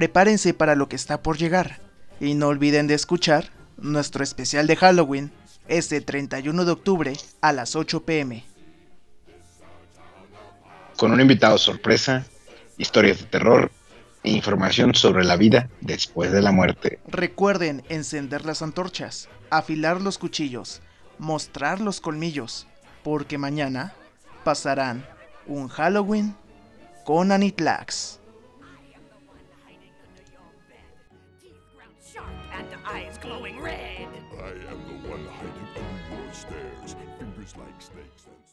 prepárense para lo que está por llegar. Y no olviden de escuchar nuestro especial de Halloween este 31 de octubre a las 8 pm. Con un invitado sorpresa, historias de terror e información sobre la vida después de la muerte. Recuerden encender las antorchas, afilar los cuchillos, mostrar los colmillos, porque mañana pasarán un Halloween con Anitlax. and eyes glowing red. I am the one hiding under your stairs, fingers like snakes and...